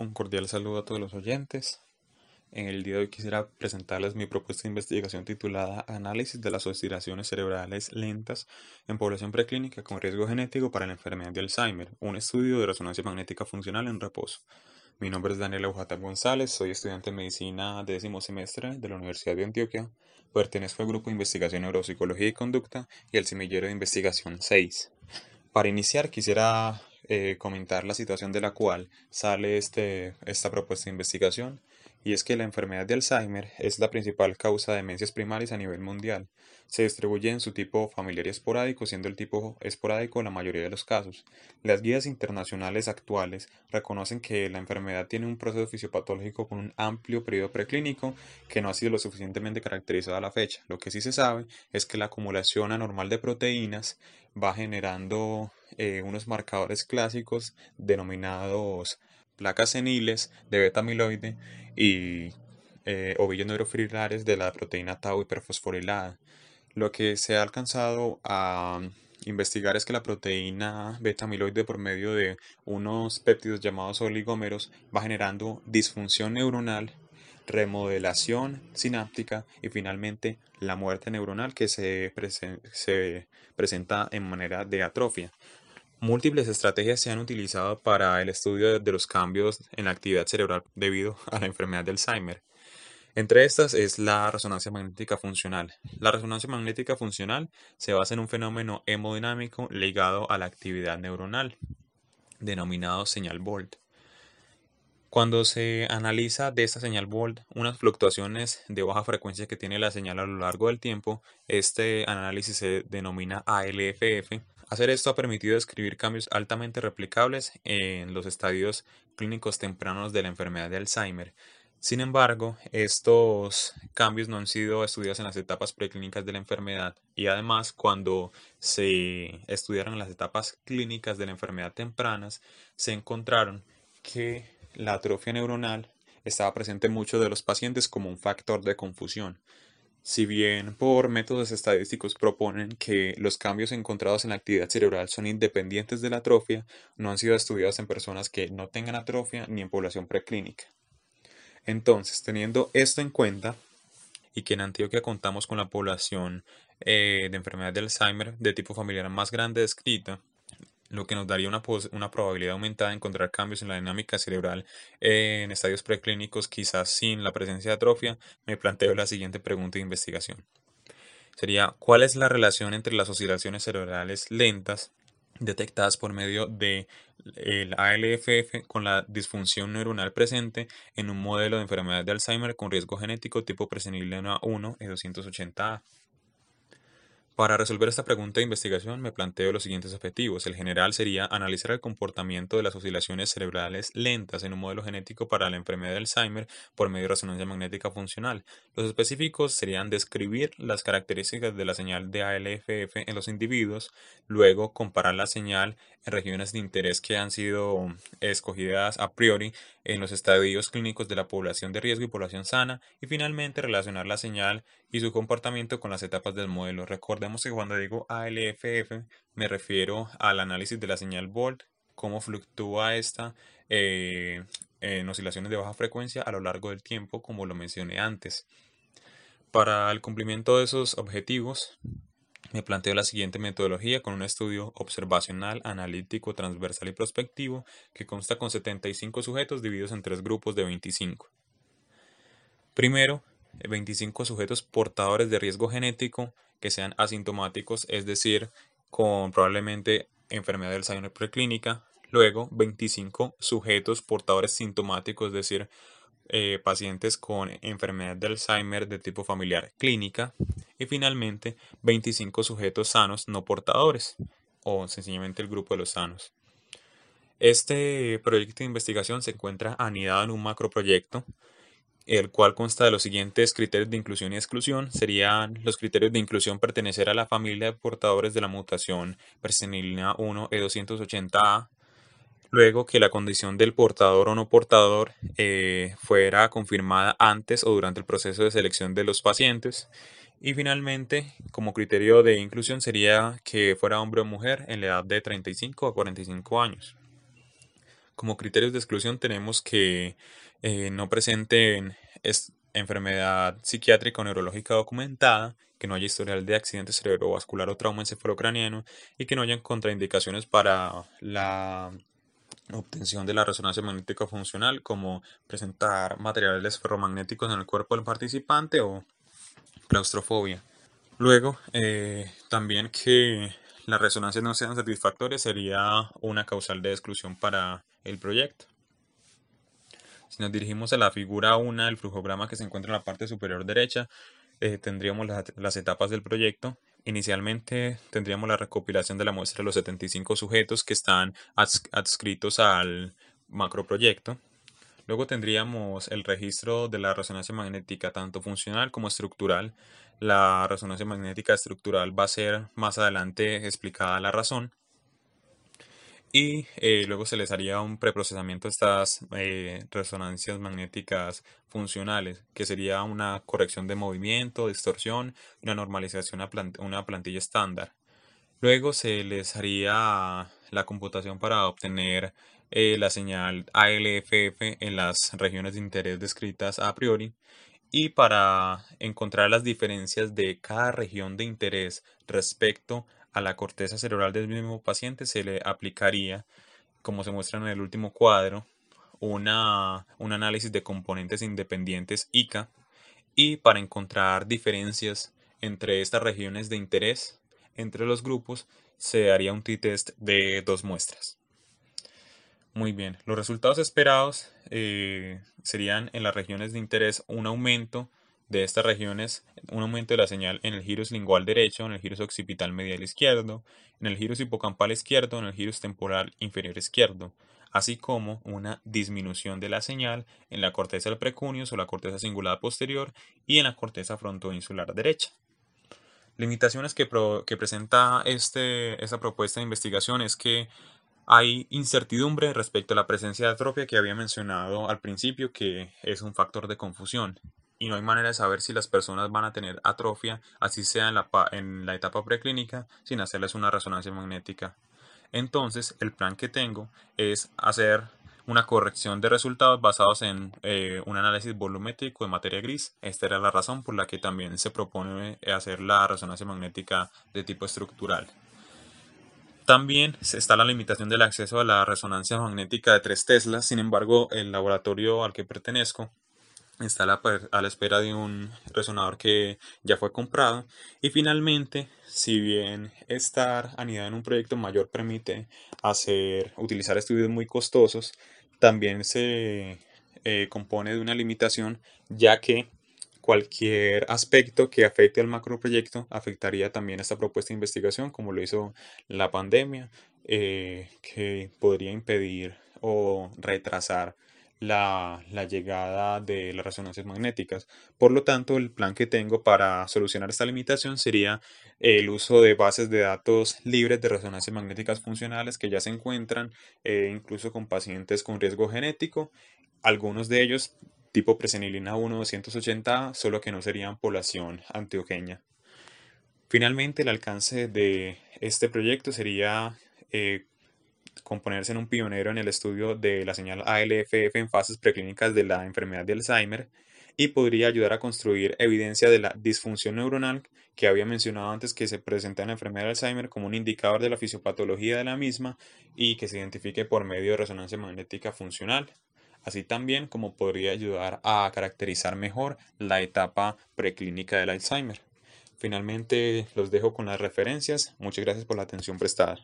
Un cordial saludo a todos los oyentes. En el día de hoy quisiera presentarles mi propuesta de investigación titulada Análisis de las oscilaciones cerebrales lentas en población preclínica con riesgo genético para la enfermedad de Alzheimer, un estudio de resonancia magnética funcional en reposo. Mi nombre es Daniel Eujata González, soy estudiante de medicina décimo semestre de la Universidad de Antioquia, pertenezco al grupo de investigación neuropsicología y conducta y al semillero de investigación 6. Para iniciar quisiera eh, comentar la situación de la cual sale este, esta propuesta de investigación, y es que la enfermedad de Alzheimer es la principal causa de demencias primarias a nivel mundial. Se distribuye en su tipo familiar y esporádico, siendo el tipo esporádico la mayoría de los casos. Las guías internacionales actuales reconocen que la enfermedad tiene un proceso fisiopatológico con un amplio periodo preclínico que no ha sido lo suficientemente caracterizado a la fecha. Lo que sí se sabe es que la acumulación anormal de proteínas va generando eh, unos marcadores clásicos denominados placas seniles de beta amiloide y eh, ovillos neurofibrilares de la proteína tau hiperfosforilada. Lo que se ha alcanzado a investigar es que la proteína beta amiloide por medio de unos péptidos llamados oligómeros va generando disfunción neuronal remodelación sináptica y finalmente la muerte neuronal que se presenta en manera de atrofia. Múltiples estrategias se han utilizado para el estudio de los cambios en la actividad cerebral debido a la enfermedad de Alzheimer. Entre estas es la resonancia magnética funcional. La resonancia magnética funcional se basa en un fenómeno hemodinámico ligado a la actividad neuronal, denominado señal Volt. Cuando se analiza de esta señal Volt unas fluctuaciones de baja frecuencia que tiene la señal a lo largo del tiempo, este análisis se denomina ALFF. Hacer esto ha permitido describir cambios altamente replicables en los estadios clínicos tempranos de la enfermedad de Alzheimer. Sin embargo, estos cambios no han sido estudiados en las etapas preclínicas de la enfermedad y además cuando se estudiaron las etapas clínicas de la enfermedad tempranas, se encontraron que la atrofia neuronal estaba presente en muchos de los pacientes como un factor de confusión. Si bien por métodos estadísticos proponen que los cambios encontrados en la actividad cerebral son independientes de la atrofia, no han sido estudiados en personas que no tengan atrofia ni en población preclínica. Entonces, teniendo esto en cuenta, y que en Antioquia contamos con la población eh, de enfermedad de Alzheimer de tipo familiar más grande descrita, lo que nos daría una, una, probabilidad aumentada de encontrar cambios en la dinámica cerebral en estadios preclínicos, quizás sin la presencia de atrofia, me planteo la siguiente pregunta de investigación. Sería, ¿cuál es la relación entre las oscilaciones cerebrales lentas detectadas por medio de ALFF con la disfunción neuronal presente en un modelo de enfermedad de Alzheimer con riesgo genético tipo presenilina 1 E280A? Para resolver esta pregunta de investigación me planteo los siguientes objetivos. El general sería analizar el comportamiento de las oscilaciones cerebrales lentas en un modelo genético para la enfermedad de Alzheimer por medio de resonancia magnética funcional. Los específicos serían describir las características de la señal de ALFF en los individuos, luego comparar la señal en regiones de interés que han sido escogidas a priori en los estadios clínicos de la población de riesgo y población sana y finalmente relacionar la señal y su comportamiento con las etapas del modelo. Recordemos que cuando digo ALFF me refiero al análisis de la señal Volt, cómo fluctúa esta eh, en oscilaciones de baja frecuencia a lo largo del tiempo, como lo mencioné antes. Para el cumplimiento de esos objetivos, me planteo la siguiente metodología con un estudio observacional, analítico, transversal y prospectivo que consta con 75 sujetos divididos en tres grupos de 25. Primero, 25 sujetos portadores de riesgo genético que sean asintomáticos, es decir, con probablemente enfermedad del Alzheimer preclínica. Luego, 25 sujetos portadores sintomáticos, es decir, eh, pacientes con enfermedad de Alzheimer de tipo familiar clínica y finalmente 25 sujetos sanos no portadores o sencillamente el grupo de los sanos. Este proyecto de investigación se encuentra anidado en un macroproyecto el cual consta de los siguientes criterios de inclusión y exclusión. Serían los criterios de inclusión pertenecer a la familia de portadores de la mutación persenilina 1 E280A, luego que la condición del portador o no portador eh, fuera confirmada antes o durante el proceso de selección de los pacientes. Y finalmente, como criterio de inclusión sería que fuera hombre o mujer en la edad de 35 a 45 años. Como criterios de exclusión tenemos que eh, no presenten enfermedad psiquiátrica o neurológica documentada, que no haya historial de accidente cerebrovascular o trauma encefalocraniano y que no hayan contraindicaciones para la obtención de la resonancia magnética funcional, como presentar materiales ferromagnéticos en el cuerpo del participante o claustrofobia. Luego, eh, también que las resonancias no sean satisfactorias sería una causal de exclusión para el proyecto. Si nos dirigimos a la figura 1 del flujograma que se encuentra en la parte superior derecha, eh, tendríamos las, etapas del proyecto. Inicialmente tendríamos la recopilación de la muestra de los 75 sujetos que están adscritos al macroproyecto. Luego tendríamos el registro de la resonancia magnética, tanto funcional como estructural. La resonancia magnética estructural va a ser más adelante explicada la razón y eh, luego se les haría un preprocesamiento de estas eh, resonancias magnéticas funcionales, que sería una corrección de movimiento, distorsión una normalización a una plantilla estándar. Luego se les haría la computación para obtener eh, la señal ALFF en las regiones de interés descritas a priori y para encontrar las diferencias de cada región de interés respecto a la corteza cerebral del mismo paciente se le aplicaría, como se muestra en el último cuadro, una, un análisis de componentes independientes ICA y para encontrar diferencias entre estas regiones de interés entre los grupos se haría un t-test de dos muestras. Muy bien, los resultados esperados eh, serían en las regiones de interés un aumento de estas regiones un aumento de la señal en el girus lingual derecho, en el girus occipital medial izquierdo, en el girus hipocampal izquierdo, en el girus temporal inferior izquierdo, así como una disminución de la señal en la corteza del precuneus o la corteza cingulada posterior y en la corteza frontoinsular derecha. Limitaciones que, que presenta este, esta propuesta de investigación es que hay incertidumbre respecto a la presencia de atrofia que había mencionado al principio, que es un factor de confusión y no hay manera de saber si las personas van a tener atrofia, así sea en la, etapa preclínica, sin hacerles una resonancia magnética. Entonces, el plan que tengo es hacer una corrección de resultados basados en eh, un análisis volumétrico de materia gris. Esta era la razón por la que también se propone hacer la resonancia magnética de tipo estructural. También está la limitación del acceso a la resonancia magnética de 3 Tesla. Sin embargo, el laboratorio al que pertenezco está a la, espera de un resonador que ya fue comprado y finalmente si bien estar anidado en un proyecto mayor permite hacer utilizar estudios muy costosos también se eh, compone de una limitación ya que cualquier aspecto que afecte al macroproyecto afectaría también esta propuesta de investigación como lo hizo la pandemia eh, que podría impedir o retrasar la, llegada de las resonancias magnéticas. Por lo tanto, el plan que tengo para solucionar esta limitación sería el uso de bases de datos libres de resonancias magnéticas funcionales que ya se encuentran eh, incluso con pacientes con riesgo genético, algunos de ellos tipo presenilina 1 280 solo que no serían población antiogenia. Finalmente, el alcance de este proyecto sería eh, componerse en un pionero en el estudio de la señal ALFF en fases preclínicas de la enfermedad de Alzheimer y podría ayudar a construir evidencia de la disfunción neuronal que había mencionado antes que se presenta en la enfermedad de Alzheimer como un indicador de la fisiopatología de la misma y que se identifique por medio de resonancia magnética funcional, así también como podría ayudar a caracterizar mejor la etapa preclínica del Alzheimer. Finalmente los dejo con las referencias. Muchas gracias por la atención prestada.